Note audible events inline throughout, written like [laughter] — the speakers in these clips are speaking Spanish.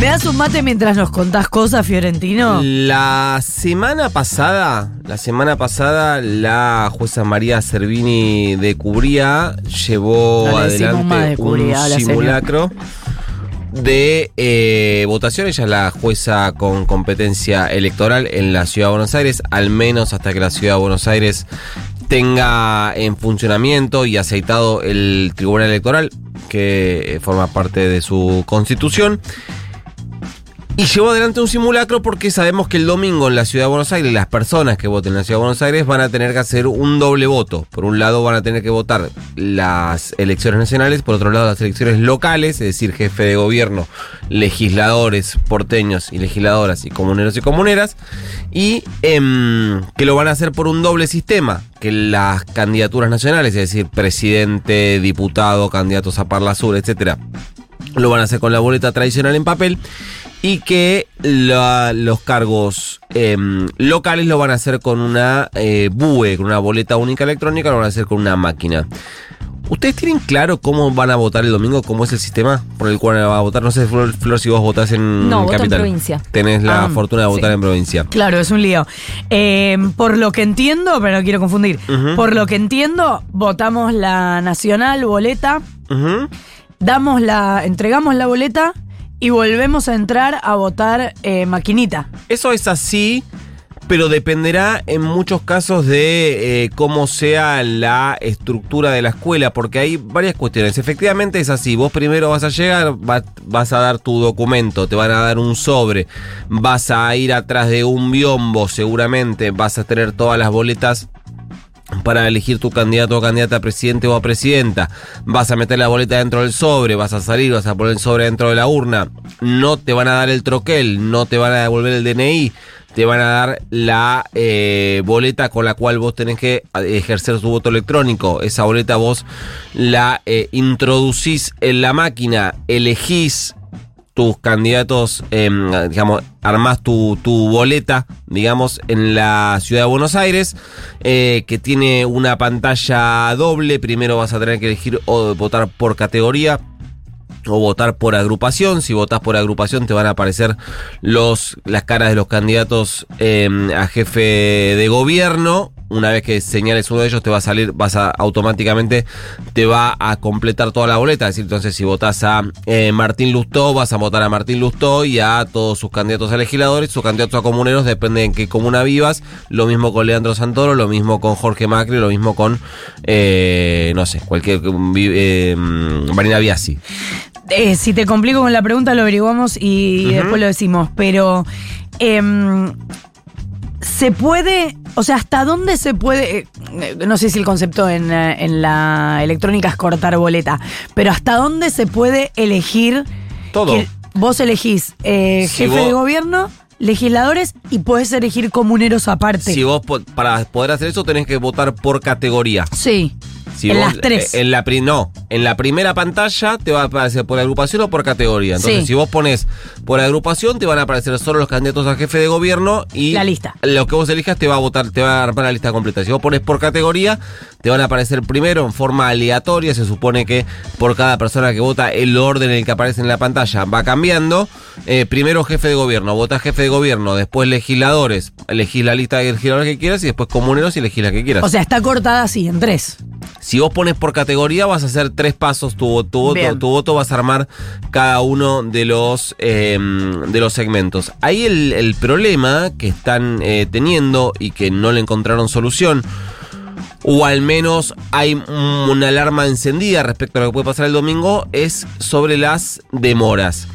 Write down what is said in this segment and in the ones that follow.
¿Me das un mate mientras nos contás cosas, Fiorentino? La semana pasada, la semana pasada, la jueza María Servini de Cubría llevó No adelante un Cubría, simulacro de eh, votación. Ella es la jueza con competencia electoral en la Ciudad de Buenos Aires, al menos hasta que la Ciudad de Buenos Aires tenga en funcionamiento y aceitado el Tribunal Electoral, que eh, forma parte de su constitución. Y llevó adelante un simulacro porque sabemos que el domingo en la Ciudad de Buenos Aires las personas que voten en la Ciudad de Buenos Aires van a tener que hacer un doble voto. Por un lado van a tener que votar las elecciones nacionales, por otro lado las elecciones locales, es decir, jefe de gobierno, legisladores porteños y legisladoras y comuneros y comuneras, y em, que lo van a hacer por un doble sistema, que las candidaturas nacionales, es decir, presidente, diputado, candidatos a Parla Sur, etcétera, lo van a hacer con la boleta tradicional en papel y que la- los cargos em, locales lo van a hacer con una eh, BUE, con una boleta única electrónica, lo van a hacer con una máquina. ¿Ustedes tienen claro cómo van a votar el domingo? ¿Cómo es el sistema por el cual van a votar? No sé, Flor, Flor, si vos votás en No, voto en Capital. provincia. Tenés la Ah, fortuna de votar sí. en provincia. Claro, es un lío. Eh, por lo que entiendo, pero no quiero confundir. Por lo que entiendo, votamos la nacional, boleta, damos la, entregamos la boleta y volvemos a entrar a votar eh, maquinita. Eso es así, pero dependerá en muchos casos de eh, cómo sea la estructura de la escuela, porque hay varias cuestiones. Efectivamente es así, vos primero vas a llegar, va- vas a dar tu documento, te van a dar un sobre, vas a ir atrás de un biombo seguramente, vas a tener todas las boletas para elegir tu candidato o candidata a presidente o a presidenta. Vas a meter la boleta dentro del sobre, vas a salir, vas a poner el sobre dentro de la urna. No te van a dar el troquel, no te van a devolver el DNI. Te van a dar la eh, boleta con la cual vos tenés que ejercer tu voto electrónico. Esa boleta vos la eh, introducís en la máquina, elegís tus candidatos, em, digamos, armás tu, tu boleta, digamos, en la ciudad de Buenos Aires, eh, que tiene una pantalla doble. Primero vas a tener que elegir o votar por categoría o votar por agrupación. Si votas por agrupación te van a aparecer los, las caras de los candidatos em, a jefe de gobierno. Una vez que señales uno de ellos te va a salir, vas a automáticamente te va a completar toda la boleta. Es decir, entonces si votas a eh, Martín Lustó, vas a votar a Martín Lustó y a todos sus candidatos a legisladores, sus candidatos a comuneros, depende en qué comuna vivas. Lo mismo con Leandro Santoro, lo mismo con Jorge Macri, lo mismo con, eh, no sé, cualquier, eh, Marina Biasi. Eh, si te complico con la pregunta, lo averiguamos y después lo decimos. Pero, em, ¿se puede, o sea, hasta dónde se puede, eh, no sé si el concepto en, eh, en la electrónica es cortar boleta, pero hasta dónde se puede elegir? Todo. que vos elegís eh, Si jefe vos- de gobierno, legisladores y podés elegir comuneros aparte. Si vos para poder hacer eso tenés que votar por categoría. sí. Si En vos- las tres. eh, En la, pri- no, en la primera pantalla te va a aparecer por agrupación o por categoría. Entonces, Sí. si vos pones por agrupación, te van a aparecer solo los candidatos a jefe de gobierno y La lista. Lo que vos elijas te va a votar, te va a armar la lista completa. Si vos pones por categoría, te van a aparecer primero en forma aleatoria. Se supone que por cada persona que vota, el orden en el que aparece en la pantalla va cambiando. Eh, primero jefe de gobierno, vota jefe de gobierno, después legisladores, elegís la lista de legisladores que quieras y después comuneros y elegís la que quieras. O sea, está cortada así, en tres. Si vos pones por categoría, vas a hacer tres pasos. Tu, tu voto, tu voto vas a armar cada uno de los, eh, de los segmentos. Ahí el, el problema que están eh, teniendo y que no le encontraron solución, o al menos hay una alarma encendida respecto a lo que puede pasar el domingo, es sobre las demoras.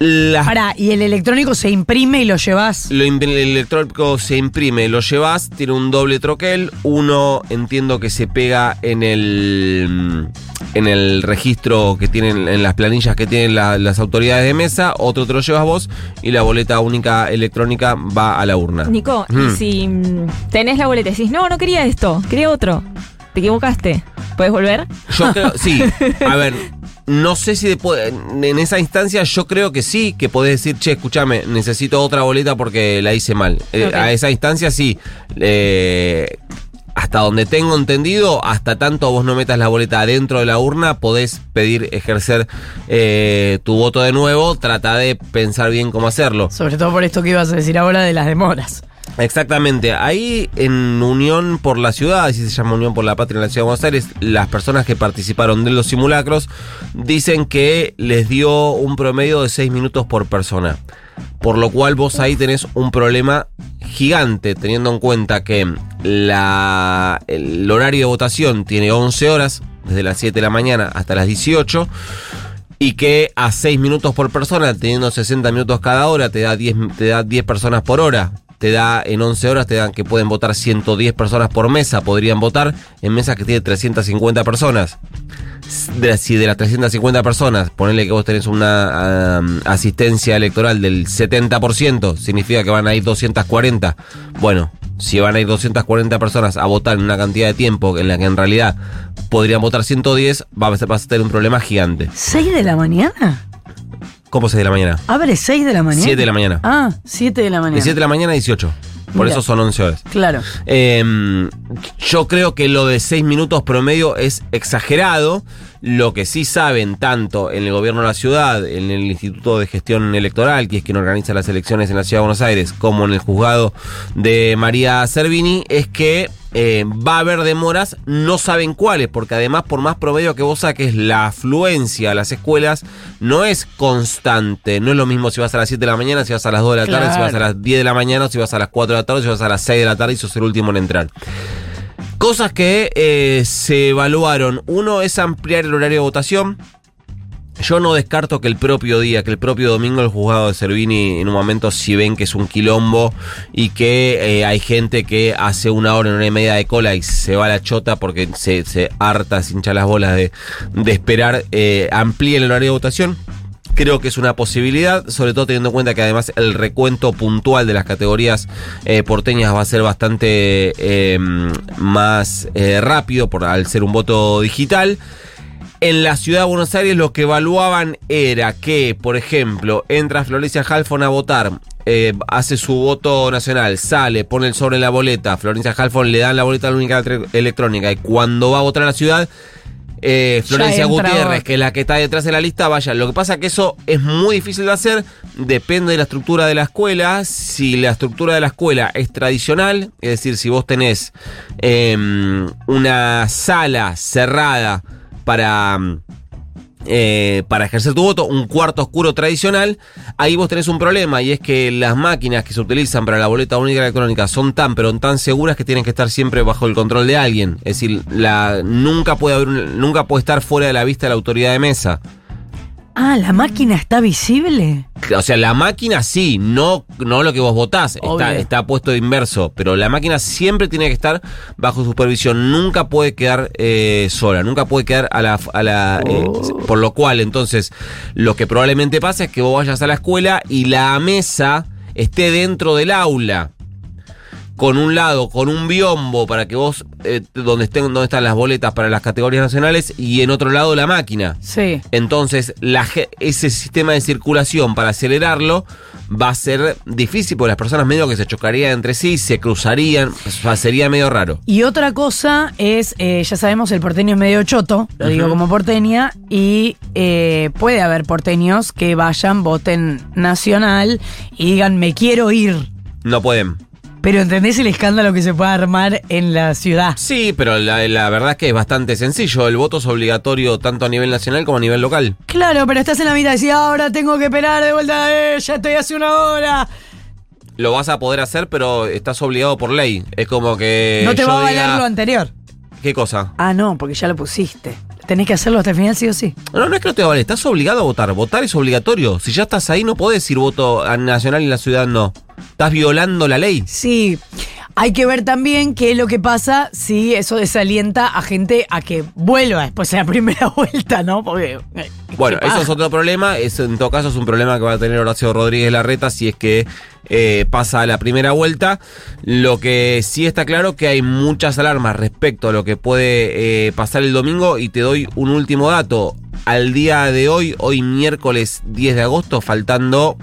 Las Pará, y el electrónico se imprime y lo llevas. Lo el electrónico se imprime, lo llevas, tiene un doble troquel. Uno entiendo que se pega en el en el registro que tienen, en las planillas que tienen la- las autoridades de mesa, otro te lo llevas vos y la boleta única electrónica va a la urna. Nico, Mm. y si mm, tenés la boleta y decís, no, no quería esto, quería otro. Te equivocaste. ¿Puedes volver? Yo creo, [laughs] sí. A ver, no sé si después- en esa instancia yo creo que sí, que podés decir, che, escúchame, necesito otra boleta porque la hice mal. Eh, a esa instancia sí. Eh, hasta donde tengo entendido, hasta tanto vos no metas la boleta adentro de la urna, podés pedir ejercer eh, tu voto de nuevo. Trata de pensar bien cómo hacerlo. Sobre todo por esto que ibas a decir ahora de las demoras. Exactamente. Ahí en Unión por la Ciudad, así se llama Unión por la Patria en la Ciudad de Buenos Aires, las personas que participaron de los simulacros dicen que les dio un promedio de 6 minutos por persona. Por lo cual vos ahí tenés un problema gigante, teniendo en cuenta que el horario de votación tiene 11 horas, desde las 7 de la mañana hasta las 18. Y que a 6 minutos por persona, teniendo 60 minutos cada hora, te da 10, te da 10 personas por hora. Te da en 11 horas, te dan que pueden votar 110 personas por mesa, podrían votar en mesas que tiene 350 personas. Si de las 350 personas, ponele que vos tenés una asistencia electoral del 70%, significa que van a ir 240. Bueno, si van a ir 240 personas a votar en una cantidad de tiempo en la que en realidad podrían votar 110, vas a, vas a tener un problema gigante. ¿6 de la mañana? ¿Cómo 6 de la mañana? ¿Abre 6 de la mañana? 7 de la mañana. Ah, 7 de la mañana. De 7 de la mañana a 18. Por Mira. eso son 11 horas. Claro. Eh, yo creo que lo de 6 minutos promedio es exagerado. Lo que sí saben tanto en el gobierno de la ciudad, en el Instituto de Gestión Electoral, que es quien organiza las elecciones en la ciudad de Buenos Aires, como en el juzgado de María Servini, es que eh, va a haber demoras, no saben cuáles, porque además por más promedio que vos saques, la afluencia a las escuelas no es constante. No es lo mismo si vas a las 7 de la mañana, si vas a las 2 de la tarde, si vas a las 10 de la mañana, si vas a las 4 de la tarde, si vas a las 6 de la tarde y sos el último en entrar. Cosas que eh, se evaluaron. Uno es ampliar el horario de votación. Yo no descarto que el propio día, que el propio domingo el juzgado de Servini en un momento si ven que es un quilombo y que eh, hay gente que hace una hora, una y media de cola y se va a la chota porque se, se harta, se hincha las bolas de, de esperar, eh, el horario de votación. Creo que es una posibilidad, sobre todo teniendo en cuenta que además el recuento puntual de las categorías eh, porteñas va a ser bastante eh, más rápido por, al ser un voto digital. En la ciudad de Buenos Aires lo que evaluaban era que, por ejemplo, entra Florencia Halfon a votar, eh, hace su voto nacional, sale, pone el sobre en la boleta, Florencia Halfon le dan la boleta única tre- electrónica y cuando va a votar a la ciudad, eh, Florencia Gutiérrez, que es la que está detrás de la lista, vaya. Lo que pasa es que eso es muy difícil de hacer, depende de la estructura de la escuela. Si la estructura de la escuela es tradicional, es decir, si vos tenés em, una sala cerrada para, mm, eh, para ejercer tu voto, un cuarto oscuro tradicional, ahí vos tenés un problema y es que las máquinas que se utilizan para la boleta única electrónica son tan pero tan seguras que tienen que estar siempre bajo el control de alguien. Es decir, la, nunca puede haber un- nunca puede estar fuera de la vista de la autoridad de mesa. Ah, ¿la máquina está visible? O sea, la máquina sí, no, no lo que vos votás, está, está puesto de inverso, pero la máquina siempre tiene que estar bajo supervisión, nunca puede quedar eh, sola, nunca puede quedar a la... A la eh, Oh. por lo cual, entonces, lo que probablemente pasa es que vos vayas a la escuela y la mesa esté dentro del aula. Con un lado, con un biombo para que vos, eh, donde estén, donde están las boletas para las categorías nacionales, y en otro lado la máquina. Sí. Entonces, la ese sistema de circulación para acelerarlo va a ser difícil porque las personas medio que se chocarían entre sí, se cruzarían, sería medio raro. Y otra cosa es, eh, ya sabemos, el porteño es medio choto, lo digo como porteña, y eh, puede haber porteños que vayan, voten nacional y digan, me quiero ir. No pueden. Pero ¿entendés el escándalo que se puede armar en la ciudad? Sí, pero la, la verdad es que es bastante sencillo. El voto es obligatorio tanto a nivel nacional como a nivel local. Claro, pero estás en la mitad y decís, ahora tengo que esperar de vuelta, eh, ya estoy hace una hora. Lo vas a poder hacer, pero estás obligado por ley. Es como que. no te va a valer lo anterior. ¿Qué cosa? Ah, no, porque ya lo pusiste. Tenés que hacerlo hasta el final sí o sí. No, no es que no te vale, estás obligado a votar. Votar es obligatorio. Si ya estás ahí, no podés decir voto a nacional y en la ciudad no. Estás violando la ley. Sí. Hay que ver también qué es lo que pasa si eso desalienta a gente a que vuelva después de la primera [laughs] vuelta, ¿no? Porque. eh, Bueno, eso es otro problema. Es, en todo caso es un problema que va a tener Horacio Rodríguez Larreta si es que eh, pasa a la primera vuelta. Lo que sí está claro que hay muchas alarmas respecto a lo que puede eh, pasar el domingo y te doy un último dato. Al día de hoy, hoy miércoles 10 de agosto, faltando...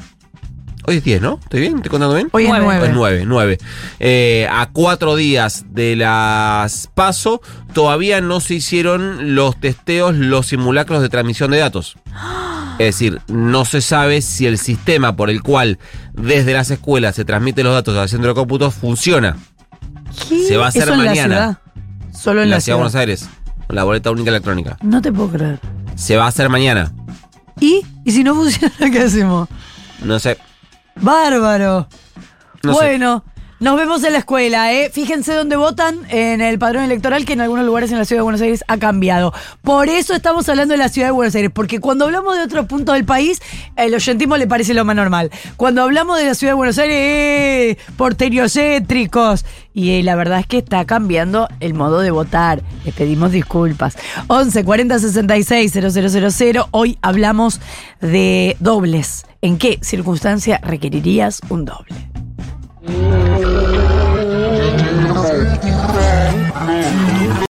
Hoy es 10, ¿no? ¿Estoy bien? ¿Estoy contando bien? Hoy es Nueve. nueve. Es 9, 9. Eh, a cuatro días de las PASO, todavía no se hicieron los testeos, los simulacros de transmisión de datos. Es decir, no se sabe si el sistema por el cual desde las escuelas se transmiten los datos al centro de cómputo funciona. ¿Qué? Se va a hacer Eso en la mañana. ciudad. Solo en En la, la ciudad de Buenos. Aires, con la boleta única electrónica. No te puedo creer. Se va a hacer mañana. ¿Y? ¿Y si no funciona, [laughs] qué hacemos? No sé. Bárbaro. No sé. bueno, nos vemos en la escuela, ¿eh? Fíjense dónde votan en el padrón electoral que en algunos lugares en la ciudad de Buenos Aires ha cambiado. Por eso estamos hablando de la ciudad de Buenos Aires, porque cuando hablamos de otros puntos del país, el oyentismo le parece lo más normal. Cuando hablamos de la ciudad de Buenos Aires, ¡eh! porteriocéntricos. Y eh, la verdad es que está cambiando el modo de votar. Les pedimos disculpas. 11 40 66 000. Hoy hablamos de dobles. ¿En qué circunstancia requerirías un doble?